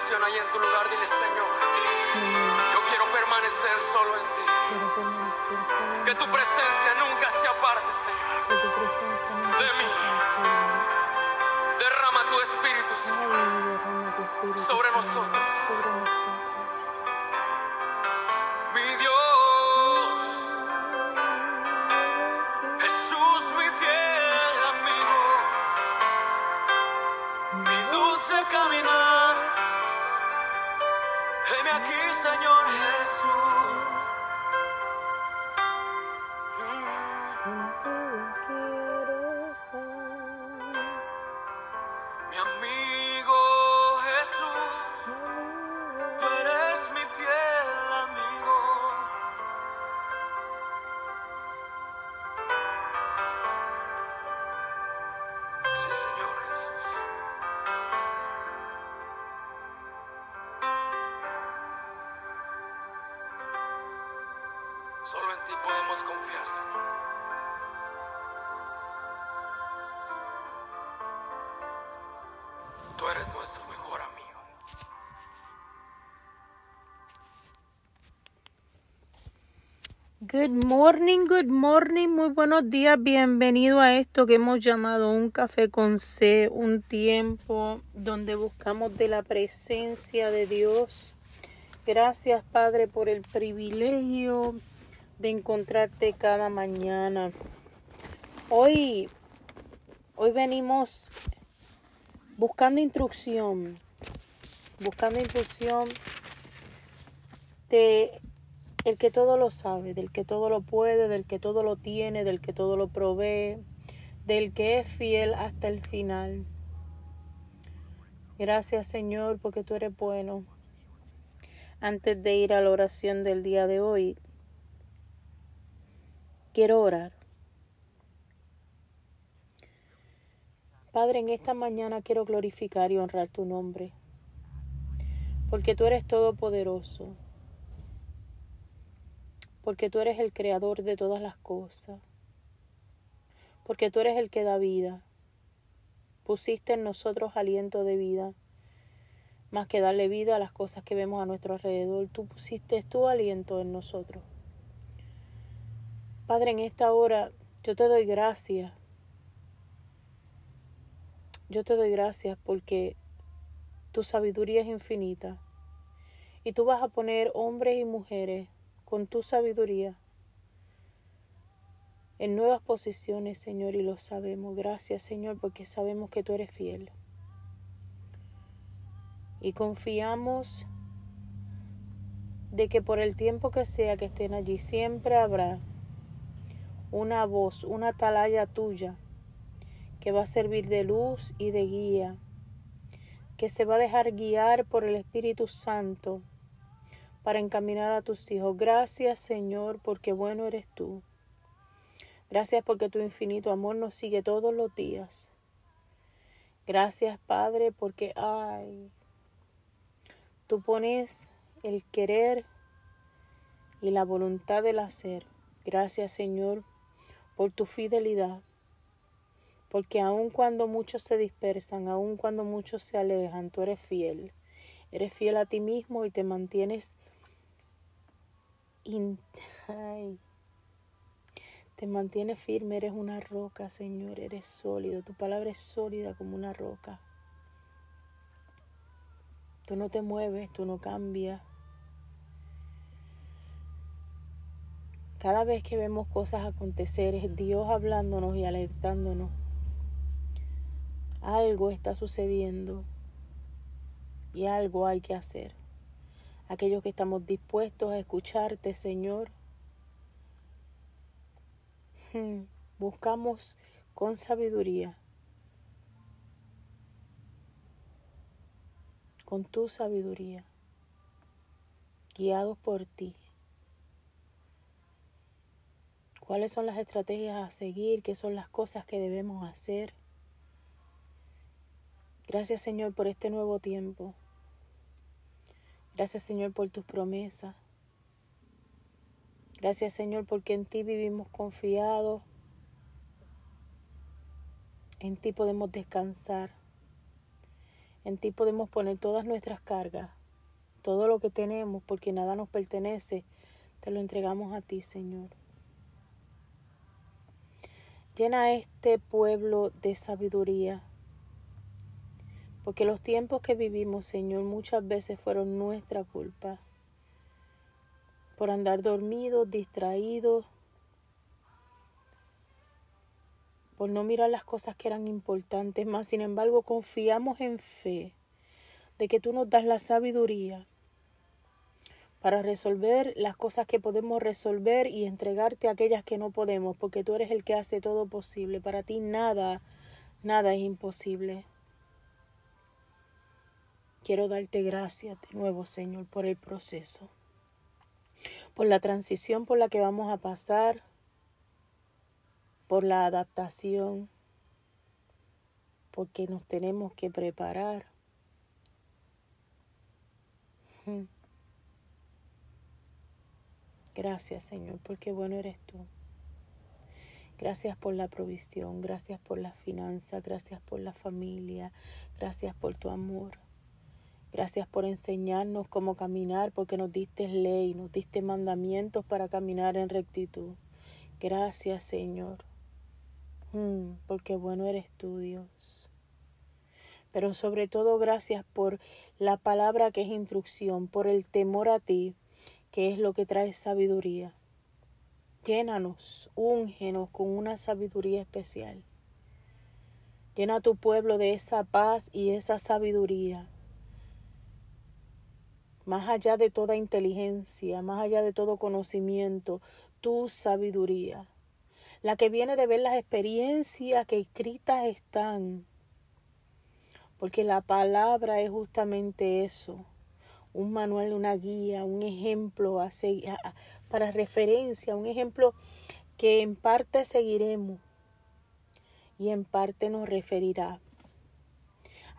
oración ahí en tu lugar. Dile, Señor, yo quiero permanecer solo en ti. Que tu presencia nunca se aparte, Señor. de mí. Derrama tu espíritu, Señor. Sobre nosotros. high. Good morning, good morning, muy buenos días, bienvenido a esto que hemos llamado un café con C, un tiempo donde buscamos de la presencia de Dios. Gracias Padre por el privilegio de encontrarte cada mañana. Hoy, hoy venimos buscando instrucción, buscando instrucción de el que todo lo sabe, del que todo lo puede, del que todo lo tiene, del que todo lo provee, del que es fiel hasta el final. Gracias Señor porque tú eres bueno. Antes de ir a la oración del día de hoy, quiero orar. Padre, en esta mañana quiero glorificar y honrar tu nombre, porque tú eres todopoderoso porque tú eres el creador de todas las cosas, porque tú eres el que da vida. Pusiste en nosotros aliento de vida, más que darle vida a las cosas que vemos a nuestro alrededor, tú pusiste tu aliento en nosotros. Padre, en esta hora yo te doy gracias. Yo te doy gracias porque tu sabiduría es infinita y tú vas a poner hombres y mujeres con tu sabiduría en nuevas posiciones, Señor, y lo sabemos. Gracias, Señor, porque sabemos que tú eres fiel. Y confiamos de que por el tiempo que sea que estén allí, siempre habrá una voz, una atalaya tuya que va a servir de luz y de guía, que se va a dejar guiar por el Espíritu Santo para encaminar a tus hijos. Gracias Señor porque bueno eres tú. Gracias porque tu infinito amor nos sigue todos los días. Gracias Padre porque, ay, tú pones el querer y la voluntad del hacer. Gracias Señor por tu fidelidad. Porque aun cuando muchos se dispersan, aun cuando muchos se alejan, tú eres fiel. Eres fiel a ti mismo y te mantienes ay, te mantiene firme, eres una roca, Señor, eres sólido, tu palabra es sólida como una roca. Tú no te mueves, tú no cambias. Cada vez que vemos cosas acontecer es Dios hablándonos y alertándonos. Algo está sucediendo y algo hay que hacer aquellos que estamos dispuestos a escucharte, Señor. Hmm, Buscamos con sabiduría, con tu sabiduría, guiados por ti. ¿Cuáles son las estrategias a seguir? ¿Qué son las cosas que debemos hacer? Gracias Señor por este nuevo tiempo. Gracias Señor por tus promesas. Gracias Señor porque en ti vivimos confiados. En ti podemos descansar. En ti podemos poner todas nuestras cargas, todo lo que tenemos, porque nada nos pertenece, te lo entregamos a ti, Señor. Llena este pueblo de sabiduría, porque los tiempos que vivimos, Señor, muchas veces fueron nuestra culpa, por andar dormidos, distraídos, por no mirar las cosas que eran importantes, más sin embargo confiamos en fe de que tú nos das la sabiduría para resolver las cosas que podemos resolver y entregarte aquellas que no podemos, porque tú eres el que hace todo posible. Para ti nada, nada es imposible. Quiero darte gracias de nuevo, Señor, por el proceso, por la transición por la que vamos a pasar, por la adaptación, porque nos tenemos que preparar. Gracias Señor, porque bueno eres tú. Gracias por la provisión, gracias por la finanza, gracias por la familia, gracias por tu amor. Gracias por enseñarnos cómo caminar, porque nos diste ley, nos diste mandamientos para caminar en rectitud. Gracias Señor. Mm, porque bueno eres tú, Dios. Pero sobre todo gracias por la palabra que es instrucción, por el temor a ti, que es lo que trae sabiduría. Llénanos, úngenos con una sabiduría especial. Llena a tu pueblo de esa paz y esa sabiduría. Más allá de toda inteligencia, más allá de todo conocimiento, tu sabiduría la que viene de ver las experiencias que escritas están. Porque la palabra es justamente eso, un manual, una guía, un ejemplo para referencia, un ejemplo que en parte seguiremos y en parte nos referirá.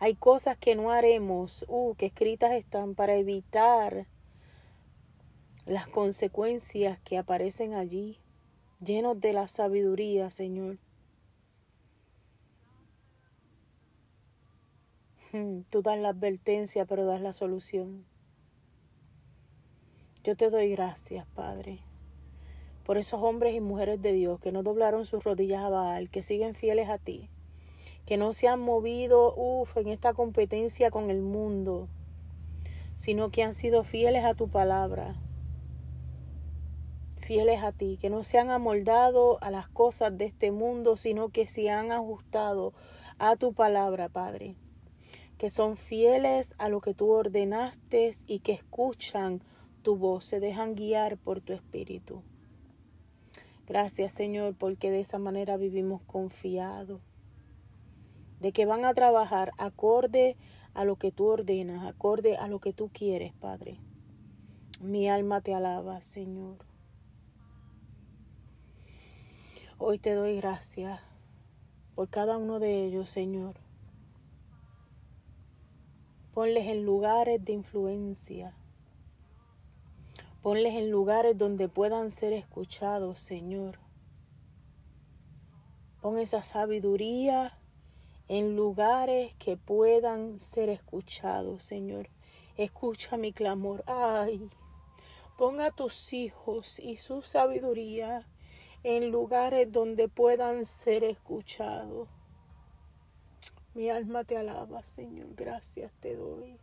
Hay cosas que no haremos, uh, que escritas están para evitar las consecuencias que aparecen allí llenos de la sabiduría, Señor. Hmm, tú das la advertencia, pero das la solución. Yo te doy gracias, Padre, por esos hombres y mujeres de Dios que no doblaron sus rodillas a Baal, que siguen fieles a ti, que no se han movido, uff, en esta competencia con el mundo, sino que han sido fieles a tu palabra, fieles a ti, que no se han amoldado a las cosas de este mundo, sino que se han ajustado a tu palabra, Padre. Que son fieles a lo que tú ordenaste y que escuchan tu voz, se dejan guiar por tu espíritu. Gracias, Señor, porque de esa manera vivimos confiados, de que van a trabajar acorde a lo que tú ordenas, acorde a lo que tú quieres, Padre. Mi alma te alaba, Señor. Hoy te doy gracias por cada uno de ellos, Señor. Ponles en lugares de influencia. Ponles en lugares donde puedan ser escuchados, Señor. Pon esa sabiduría en lugares que puedan ser escuchados, Señor. Escucha mi clamor. Ay, pon a tus hijos y su sabiduría en lugares donde puedan ser escuchados. Mi alma te alaba, Señor. Gracias te doy.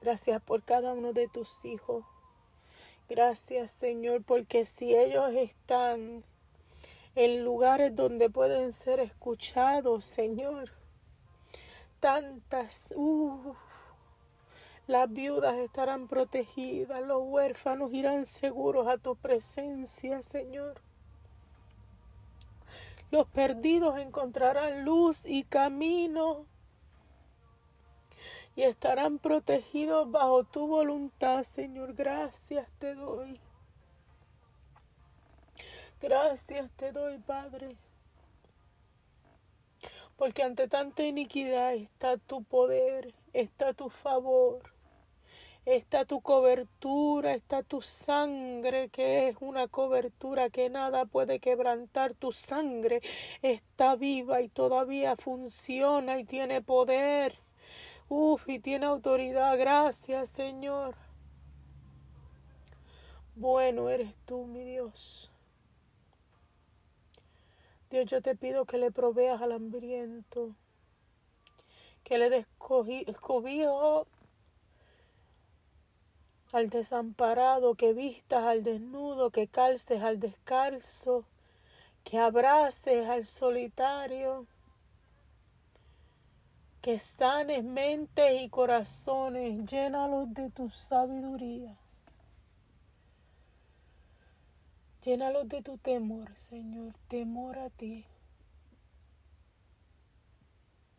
Gracias por cada uno de tus hijos. Gracias, Señor, porque si ellos están en lugares donde pueden ser escuchados, Señor, tantas, uh, las viudas estarán protegidas, los huérfanos irán seguros a tu presencia, Señor. Los perdidos encontrarán luz y camino y estarán protegidos bajo tu voluntad, Señor. Gracias te doy. Gracias te doy, Padre. Porque ante tanta iniquidad está tu poder, está tu favor está tu cobertura, está tu sangre, que es una cobertura que nada puede quebrantar. Tu sangre está viva y todavía funciona y tiene poder. Uf, y tiene autoridad. Gracias, Señor. Bueno eres tú, mi Dios. Dios, yo te pido que le proveas al hambriento, que le des cobijo al desamparado, que vistas al desnudo, que calces al descalzo, que abraces al solitario, que sanes mentes y corazones, llénalos de tu sabiduría. Llénalos de tu temor, Señor, temor a ti.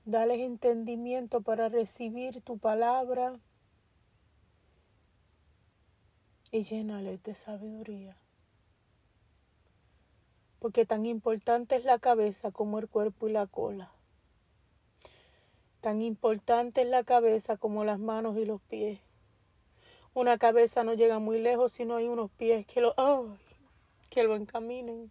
Dales entendimiento para recibir tu palabra y llénales de sabiduría. Porque tan importante es la cabeza como el cuerpo y la cola. Tan importante es la cabeza como las manos y los pies. Una cabeza no llega muy lejos si no hay unos pies que lo, que lo encaminen.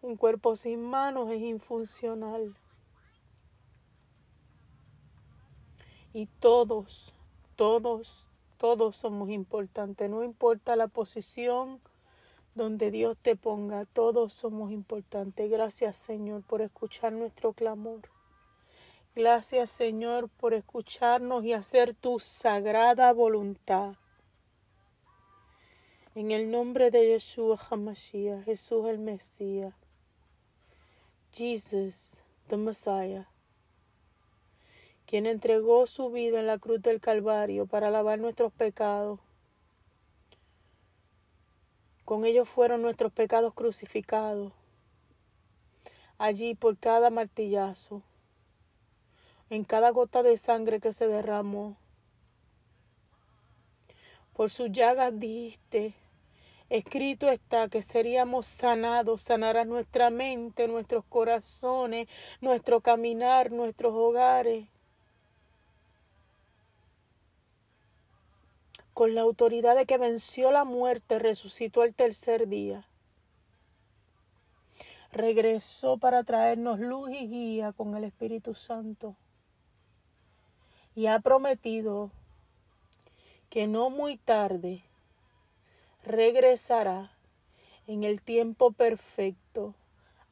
Un cuerpo sin manos es infuncional. Y todos, todos, todos somos importantes. No importa la posición donde Dios te ponga, todos somos importantes. Gracias Señor por escuchar nuestro clamor. Gracias Señor por escucharnos y hacer tu sagrada voluntad. En el nombre de Yeshua HaMashiach, Jesús el Mesías, Jesus, the Messiah, quien entregó su vida en la cruz del Calvario para lavar nuestros pecados. Con ellos fueron nuestros pecados crucificados. Allí por cada martillazo, en cada gota de sangre que se derramó. Por sus llagas dijiste, Escrito está que seríamos sanados, sanarás nuestra mente, nuestros corazones, nuestro caminar, nuestros hogares. Con la autoridad de que venció la muerte, resucitó el tercer día. Regresó para traernos luz y guía con el Espíritu Santo. Y ha prometido que no muy tarde regresará en el tiempo perfecto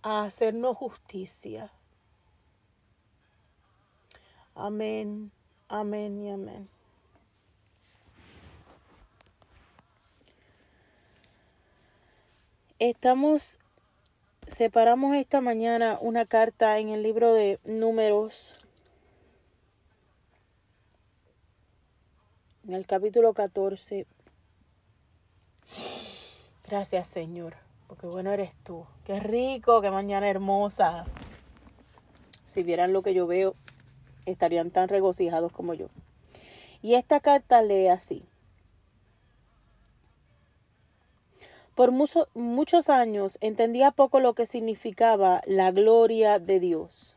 a hacernos justicia. Amén, amén y amén. Estamos, separamos esta mañana una carta en el libro de números, en el capítulo 14. Gracias, Señor, porque bueno eres tú. Qué rico, qué mañana hermosa. Si vieran lo que yo veo, estarían tan regocijados como yo. Y esta carta lee así. Por muchos años entendía poco lo que significaba la gloria de Dios.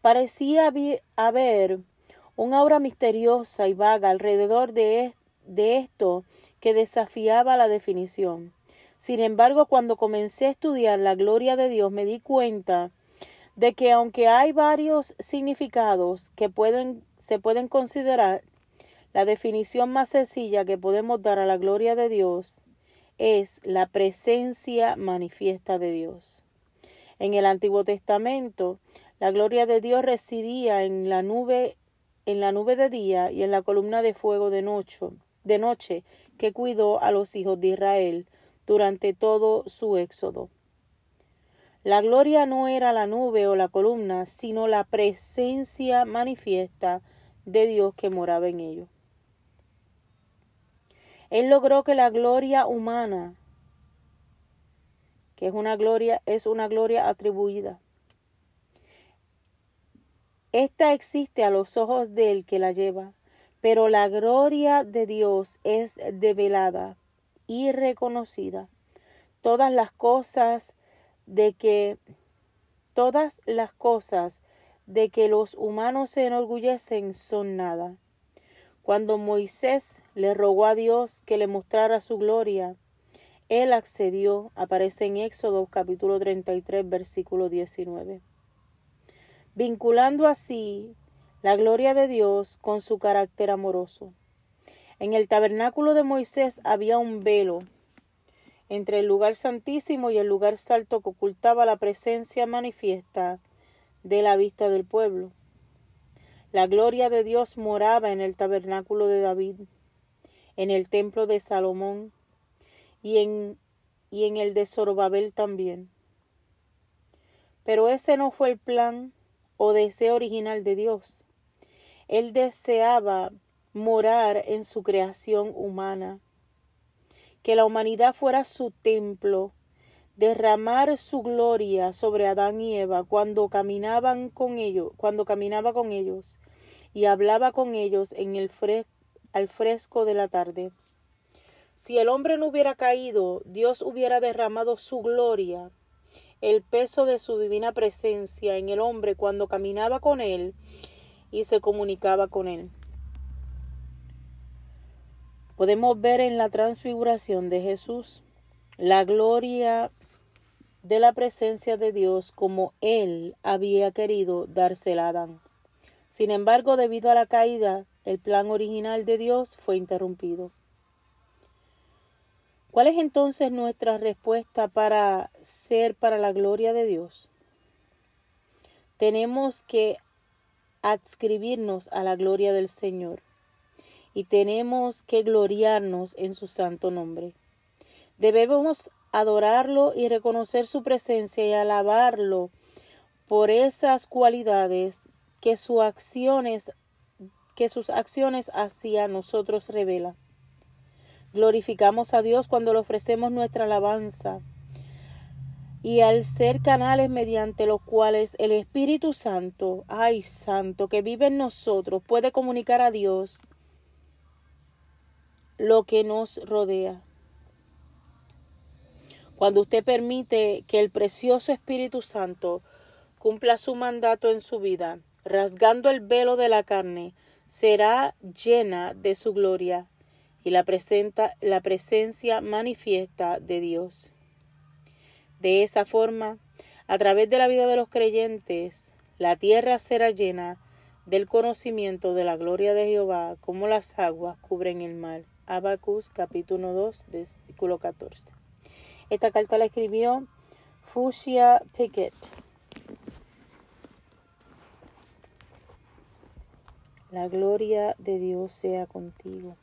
Parecía haber una aura misteriosa y vaga alrededor de, de esto que desafiaba la definición. Sin embargo, cuando comencé a estudiar la gloria de Dios, me di cuenta de que aunque hay varios significados que pueden, se pueden considerar, la definición más sencilla que podemos dar a la gloria de Dios es la presencia manifiesta de Dios. En el Antiguo Testamento, la gloria de Dios residía en la nube, en la nube de día y en la columna de fuego de noche, de noche que cuidó a los hijos de Israel durante todo su éxodo. La gloria no era la nube o la columna, sino la presencia manifiesta de Dios que moraba en ellos. Él logró que la gloria humana, que es una gloria, es una gloria atribuida. Esta existe a los ojos del que la lleva, pero la gloria de Dios es develada y reconocida. Todas las cosas de que todas las cosas de que los humanos se enorgullecen son nada. Cuando Moisés le rogó a Dios que le mostrara su gloria, él accedió, aparece en Éxodo capítulo 33 versículo 19. vinculando así la gloria de Dios con su carácter amoroso. En el tabernáculo de Moisés había un velo entre el lugar santísimo y el lugar salto que ocultaba la presencia manifiesta de la vista del pueblo. La gloria de Dios moraba en el tabernáculo de David, en el templo de Salomón y en, y en el de Zorobabel también. Pero ese no fue el plan o deseo original de Dios. Él deseaba morar en su creación humana, que la humanidad fuera su templo, derramar su gloria sobre Adán y Eva cuando caminaban con ellos, cuando caminaba con ellos y hablaba con ellos en el al fresco de la tarde. Si el hombre no hubiera caído, Dios hubiera derramado su gloria, el peso de su divina presencia en el hombre cuando caminaba con él y se comunicaba con él. Podemos ver en la transfiguración de Jesús la gloria de la presencia de Dios como él había querido dársela a Adán. Sin embargo, debido a la caída, el plan original de Dios fue interrumpido. ¿Cuál es entonces nuestra respuesta para ser para la gloria de Dios? Tenemos que adscribirnos a la gloria del Señor y tenemos que gloriarnos en su santo nombre. Debemos adorarlo y reconocer su presencia y alabarlo por esas cualidades que sus acciones que sus acciones hacia nosotros revela. Glorificamos a Dios cuando le ofrecemos nuestra alabanza y al ser canales mediante los cuales el Espíritu Santo, ay Santo, que vive en nosotros, puede comunicar a Dios lo que nos rodea. Cuando usted permite que el precioso Espíritu Santo cumpla su mandato en su vida, rasgando el velo de la carne, será llena de su gloria y la, presenta, la presencia manifiesta de Dios. De esa forma, a través de la vida de los creyentes, la tierra será llena del conocimiento de la gloria de Jehová, como las aguas cubren el mar. Abacus capítulo 2, versículo 14. Esta carta la escribió Fushia Pickett. La gloria de Dios sea contigo.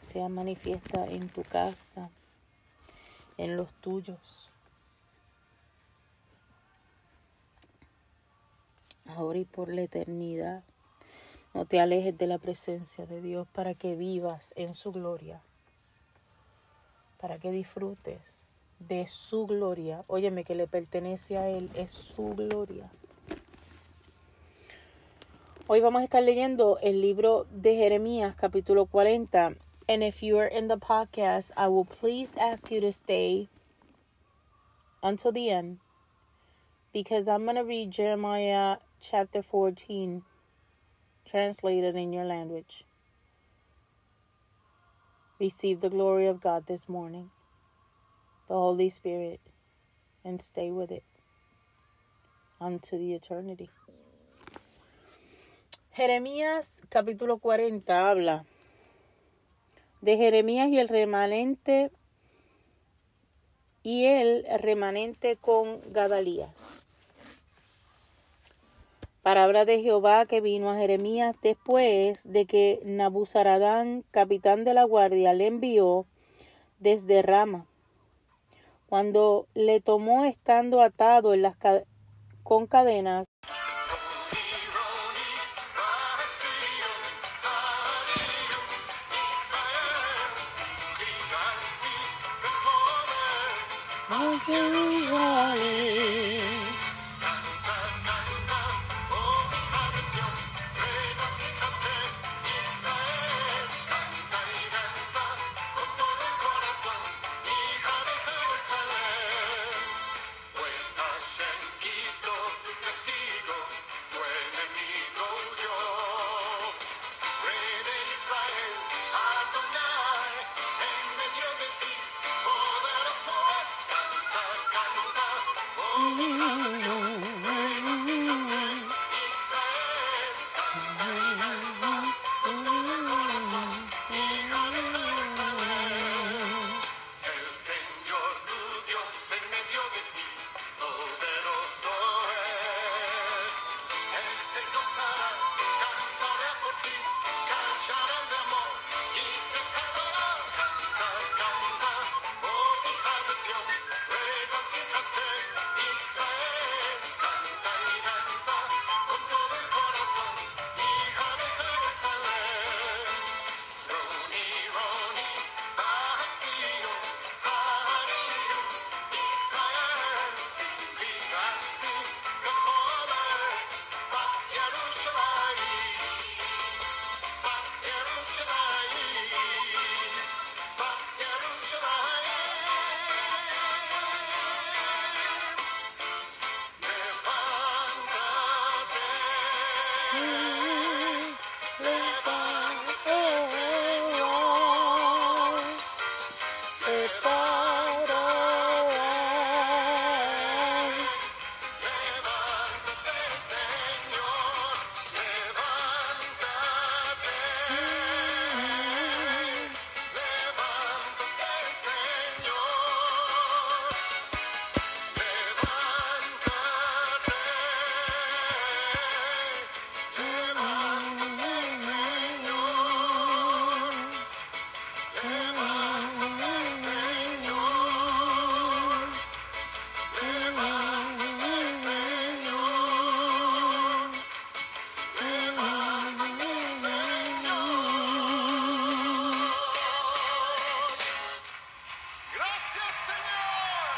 Sea manifiesta en tu casa, en los tuyos. Ahora y por la eternidad. No te alejes de la presencia de Dios para que vivas en su gloria. Para que disfrutes de su gloria. Óyeme que le pertenece a Él, es su gloria. Hoy vamos a estar leyendo el libro de Jeremías, capítulo 40. And if you are in the podcast, I will please ask you to stay until the end because I'm going to read Jeremiah chapter 14, translated in your language. Receive the glory of God this morning, the Holy Spirit, and stay with it unto the eternity. Jeremías capítulo 40 habla de Jeremías y el remanente y el remanente con Gadalías. Palabra de Jehová que vino a Jeremías después de que Nabuzaradán, capitán de la guardia, le envió desde Rama, cuando le tomó estando atado con cadenas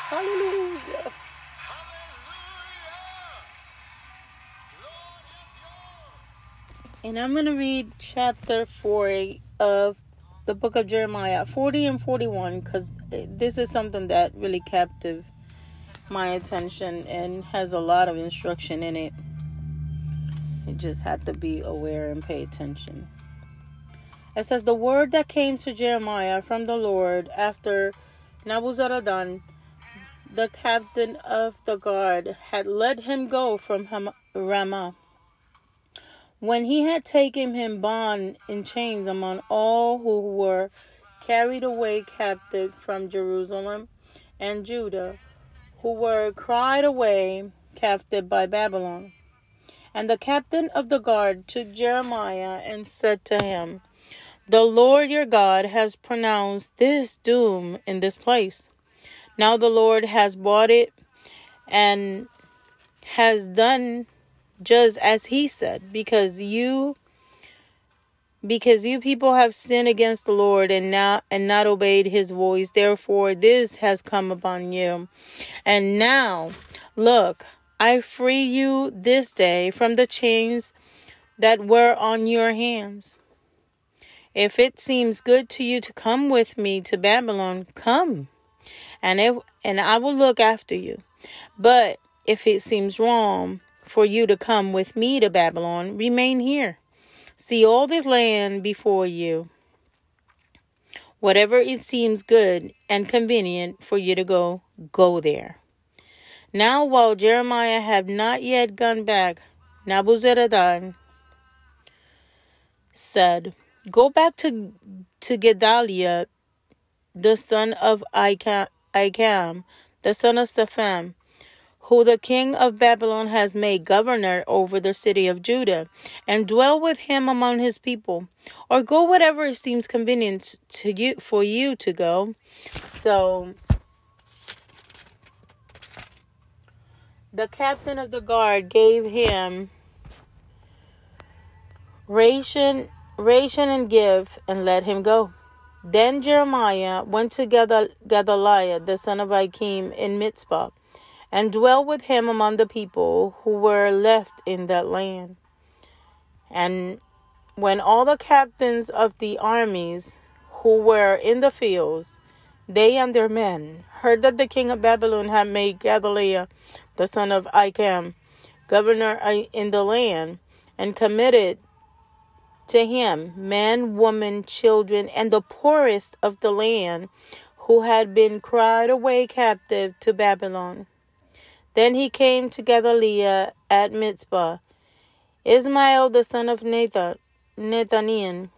Hallelujah. And I'm going to read chapter 40 of the book of Jeremiah 40 and 41 because this is something that really captivated my attention and has a lot of instruction in it. You just have to be aware and pay attention. It says, The word that came to Jeremiah from the Lord after Nabuzaradan." The captain of the guard, had let him go from Ramah. When he had taken him bond in chains among all who were carried away captive from Jerusalem and Judah, who were cried away captive by Babylon. And the captain of the guard took Jeremiah and said to him, The Lord your God has pronounced this doom in this place. Now the Lord has bought it and has done just as he said, because you because you people have sinned against the Lord and not and not obeyed his voice. Therefore this has come upon you. And now look, I free you this day from the chains that were on your hands. If it seems good to you to come with me to Babylon, come. And if and I will look after you. But if it seems wrong for you to come with me to Babylon, remain here. See all this land before you. Whatever it seems good and convenient for you to go, go there. Now, while Jeremiah had not yet gone back, Nabuzaradan said, Go back to, to Gedaliah, the son of Ahikam, the son of Shaphan, who the king of Babylon has made governor over the city of Judah, and dwell with him among his people, or go whatever it seems convenient to you for you to go. So the captain of the guard gave him ration ration and give and let him go. Then Jeremiah went to Gedaliah, the son of Achim, in Mizpah and dwelt with him among the people who were left in that land. And when all the captains of the armies who were in the fields, they and their men, heard that the king of Babylon had made Gedaliah, the son of Achim, governor uh, in the land, and committed to him men, women, children, and the poorest of the land who had been cried away captive to Babylon. Then he came to Gedaliah at Mizpah. Ismael the son of Nathan, Nathaniel,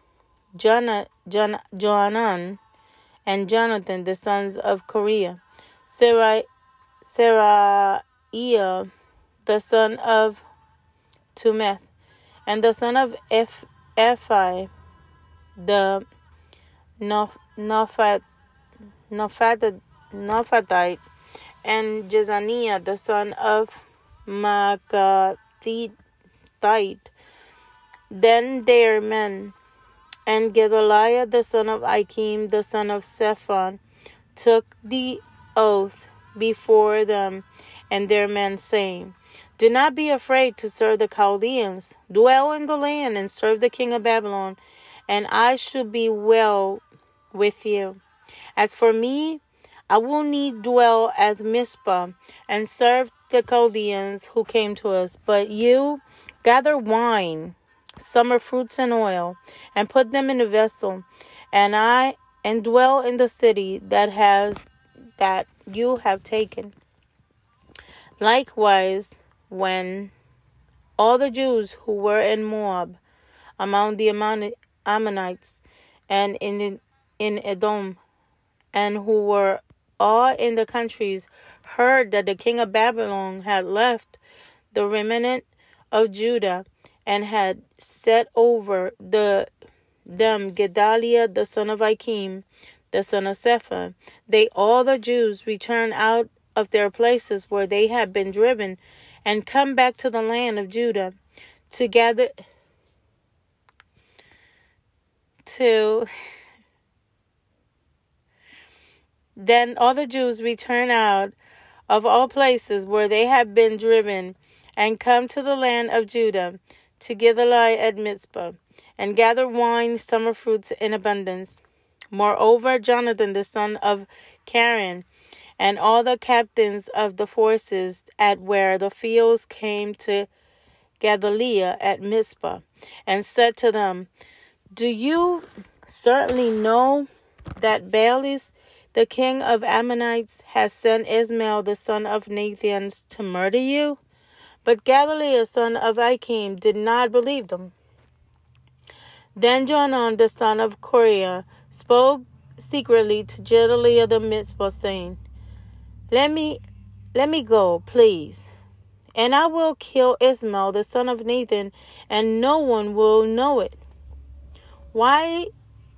Johanan, and Jonathan the sons of Kareah, Sarah, Seraiah the son of Tumeth, and the son of Eph, Ephi, the Nophat, Nophatite, and Jezaniah the son of Maacathite. Then their men, and Gedaliah the son of Achim the son of Shaphan, took the oath before them and their men, saying, Do not be afraid to serve the Chaldeans. Dwell in the land and serve the king of Babylon, and I shall be well with you. As for me I will need dwell at Mizpah and serve the Chaldeans who came to us. But you gather wine, summer fruits and oil, and put them in a vessel, and I and dwell in the city that has that you have taken. Likewise, when all the Jews who were in Moab, among the Ammonites, and in in Edom, and who were all in the countries heard that the king of Babylon had left the remnant of Judah and had set over the them Gedaliah the son of Achim, the son of Shaphan. They all the Jews returned out of their places where they had been driven and come back to the land of Judah to gather to Then all the Jews return out of all places where they have been driven and come to the land of Judah to Gedaliah at Mizpah, and gather wine, summer fruits in abundance. Moreover, Jonathan the son of Karen, and all the captains of the forces at where the fields came to Gedaliah at Mizpah, and said to them, Do you certainly know that Baalis, the king of Ammonites, has sent Ismael the son of Nathan to murder you? But Gedaliah son of Achim did not believe them. Then Johanan the son of Kareah spoke secretly to Gedaliah the Mizpah, saying, Let me let me go, please, and I will kill Ismael the son of Nathan, and no one will know it. Why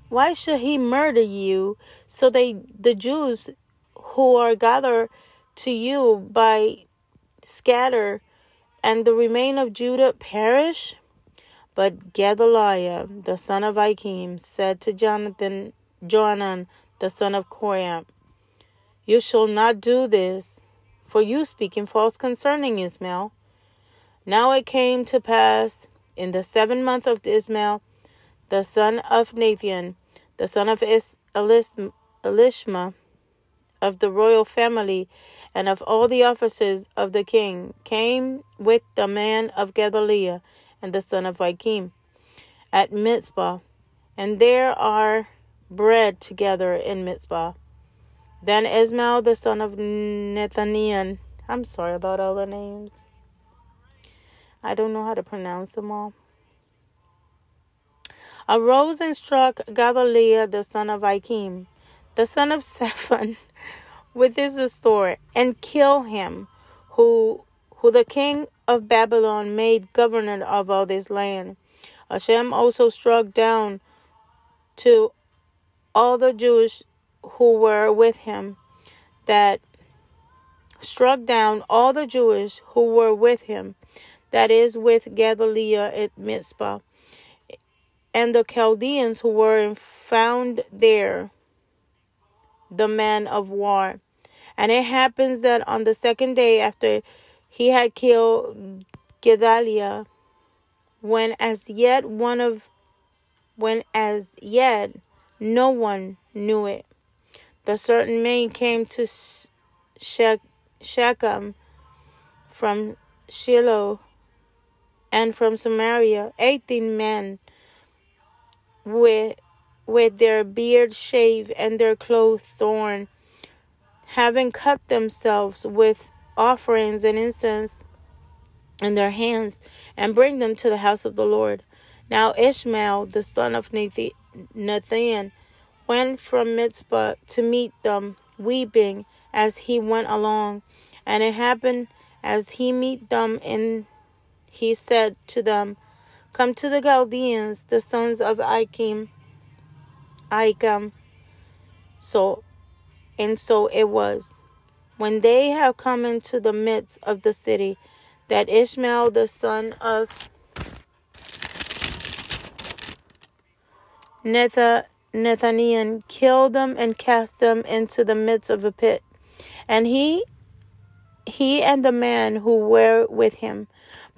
why should he murder you so they the Jews who are gathered to you by scatter and the remain of Judah perish? But Gedaliah, the son of Achim, said to Jonathan, Johanan, the son of Kareah, You shall not do this, for you speak in false concerning Ismael. Now it came to pass in the seventh month of Ismael, the son of Nathan, the son of Is- Elis- Elishma, of the royal family, and of all the officers of the king, came with the man of Gedaliah and the son of Achim at Mizpah, and there are bread together in Mizpah. Then Ismael the son of Nethaniah, I'm sorry about all the names. I don't know how to pronounce them all. Arose and struck Gedaliah the son of Achim, the son of Shaphan, with his sword, and killed him, who who the king of Babylon made governor of all this land. Hashem also struck down to all the Jews who were with him, that struck down all the Jews who were with him, that is, with Gedaliah at Mizpah, and the Chaldeans who were found there, the men of war. And it happens that on the second day after he had killed Gedaliah, when as yet one of when as yet no one knew it. The certain man came to Shechem from Shiloh and from Samaria, eighteen men with with their beard shaved and their clothes torn, having cut themselves with offerings and incense in their hands, and bring them to the house of the Lord. Now Ishmael, the son of Nathan, went from Mizpah to meet them, weeping as he went along. And it happened as he met them, and he said to them, Come to the Chaldeans, the sons of Achim. Achim. So, and so it was. When they have come into the midst of the city, that Ishmael the son of Nethaniah killed them and cast them into the midst of a pit. And he he and the man who were with him.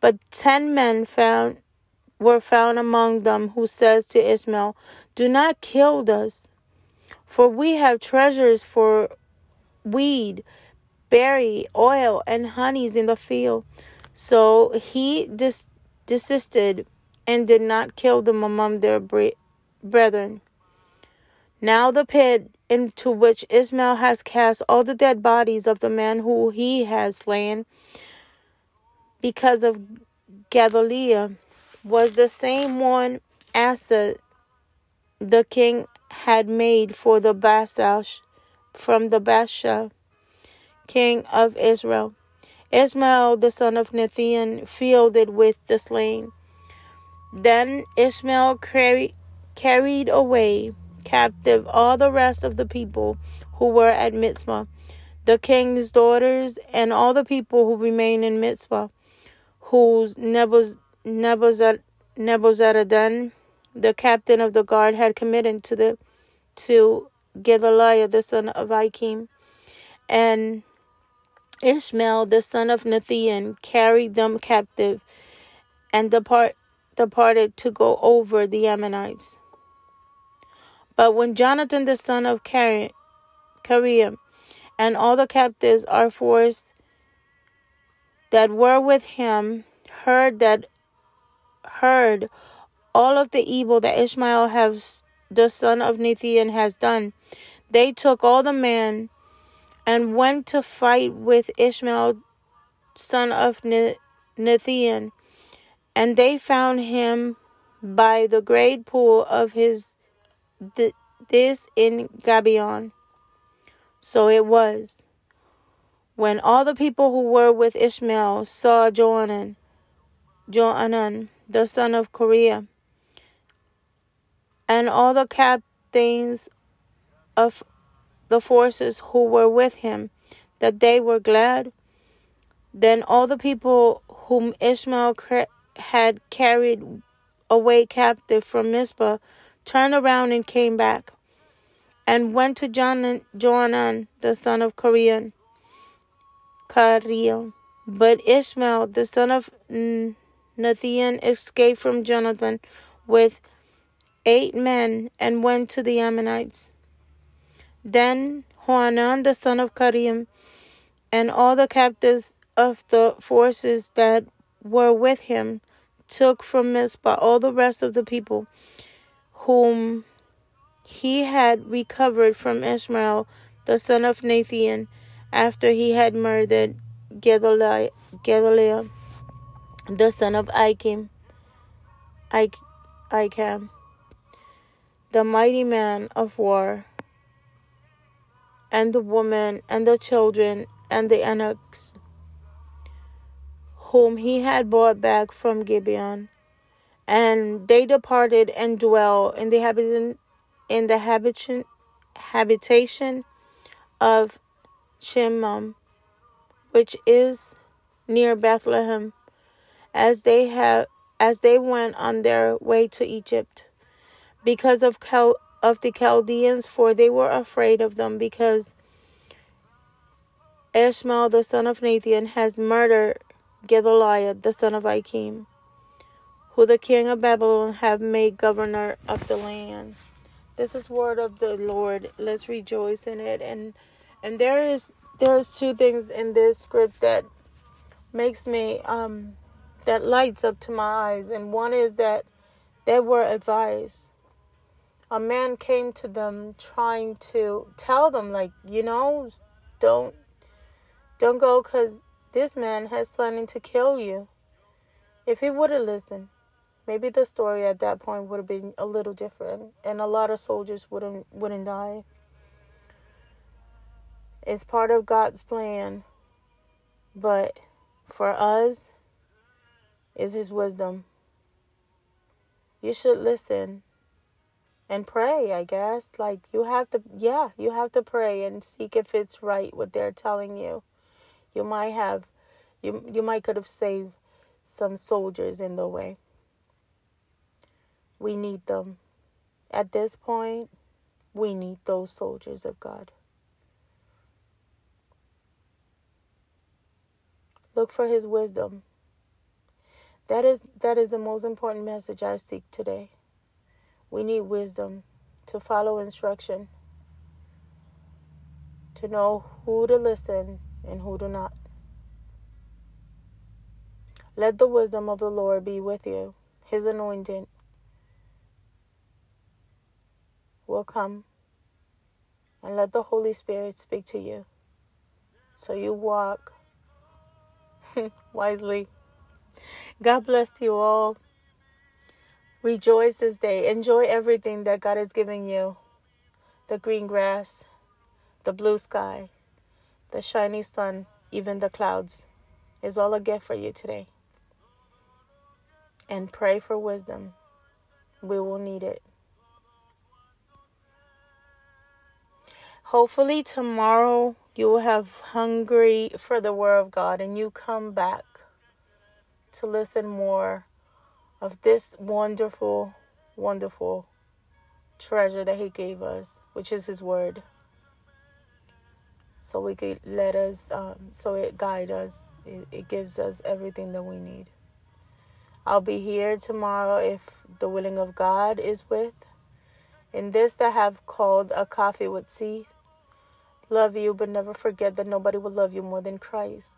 But ten men found were found among them who says to Ishmael, Do not kill us, for we have treasures for weed, berry, oil, and honeys in the field. So he dis- desisted and did not kill them among their bre- brethren. Now the pit into which Ishmael has cast all the dead bodies of the men who he has slain because of Gedaliah was the same one Asa the the king had made for the Basash from the Baasha, king of Israel. Ishmael the son of Nethian filled it with the slain. Then Ishmael carried, carried away captive all the rest of the people who were at Mizpah, the king's daughters, and all the people who remained in Mizpah, whose Nebuz, Nebuzar, Nebuzaradan, the captain of the guard, had committed to the to Gedaliah the son of Achim, and Ishmael the son of Nathan carried them captive, and depart departed to go over the Ammonites. But when Jonathan the son of Kareah and all the captives are forced that were with him heard that heard all of the evil that Ishmael has the son of Nethian has done, they took all the men and went to fight with Ishmael son of Nethian, and they found him by the great pool of his this in Gibeon. So it was when all the people who were with Ishmael saw Johanan, Johanan, the son of Kareah, and all the captains of the forces who were with him, that they were glad. Then all the people whom Ishmael had carried away captive from Mizpah turned around and came back, and went to Johanan, the son of Kareah, Kareah. But Ishmael, the son of Nethian, escaped from Jonathan with eight men and went to the Ammonites. Then Johanan, the son of Kareah, and all the captives of the forces that were with him took from Mizpah all the rest of the people whom he had recovered from Ishmael, the son of Nathan, after he had murdered Gedaliah, Gedaliah the son of Achim, Acham, the mighty man of war, and the woman, and the children, and the eunuchs, whom he had brought back from Gibeon. And they departed and dwell in the habitation, in the habitation, habitation of Shemam, which is near Bethlehem, as they have as they went on their way to Egypt, because of Cal- of the Chaldeans, for they were afraid of them, because Ishmael the son of Nathan has murdered Gedaliah the son of Achim, who the king of Babylon have made governor of the land. This is word of the Lord. Let's rejoice in it. And and there is there's two things in this script that makes me um that lights up to my eyes. And one is that they were advised. A man came to them trying to tell them like, you know, don't don't go cuz this man has planning to kill you. If he would have listened, maybe the story at that point would have been a little different and a lot of soldiers wouldn't wouldn't die. It's part of God's plan. But for us is his wisdom. You should listen and pray, I guess. Like you have to yeah, you have to pray and seek if it's right what they're telling you. You might have you you might could have saved some soldiers in the way. We need them. At this point, we need those soldiers of God. Look for his wisdom. That is that is the most important message I seek today. We need wisdom to follow instruction, to know who to listen and who to not. Let the wisdom of the Lord be with you. His anointing will come. And let the Holy Spirit speak to you. So you walk wisely. God bless you all. Rejoice this day. Enjoy everything that God is giving you the green grass, the blue sky, the shiny sun, even the clouds is all a gift for you today and pray for wisdom. We will need it. Hopefully, tomorrow you will have hungry for the Word of God and you come back to listen more of this wonderful, wonderful treasure that He gave us, which is His Word. So we could let us, um, so it guide us, it, it gives us everything that we need. I'll be here tomorrow if the willing of God is with. In this that have called a coffee with C. Love you, but never forget that nobody will love you more than Christ.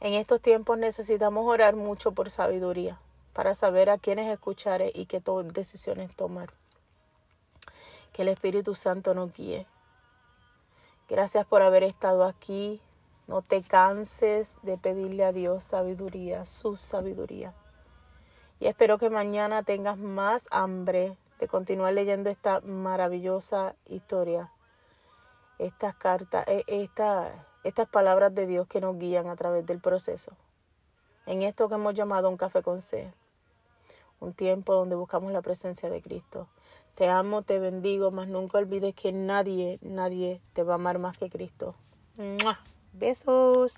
En estos tiempos necesitamos orar mucho por sabiduría, para saber a quiénes escuchar y qué decisiones tomar. Que el Espíritu Santo nos guíe. Gracias por haber estado aquí. No te canses de pedirle a Dios sabiduría, su sabiduría. Y espero que mañana tengas más hambre de continuar leyendo esta maravillosa historia, estas cartas, e, estas palabras de Dios que nos guían a través del proceso. En esto que hemos llamado un café con C, un tiempo donde buscamos la presencia de Cristo. Te amo, te bendigo, mas nunca olvides que nadie, nadie te va a amar más que Cristo. Besos.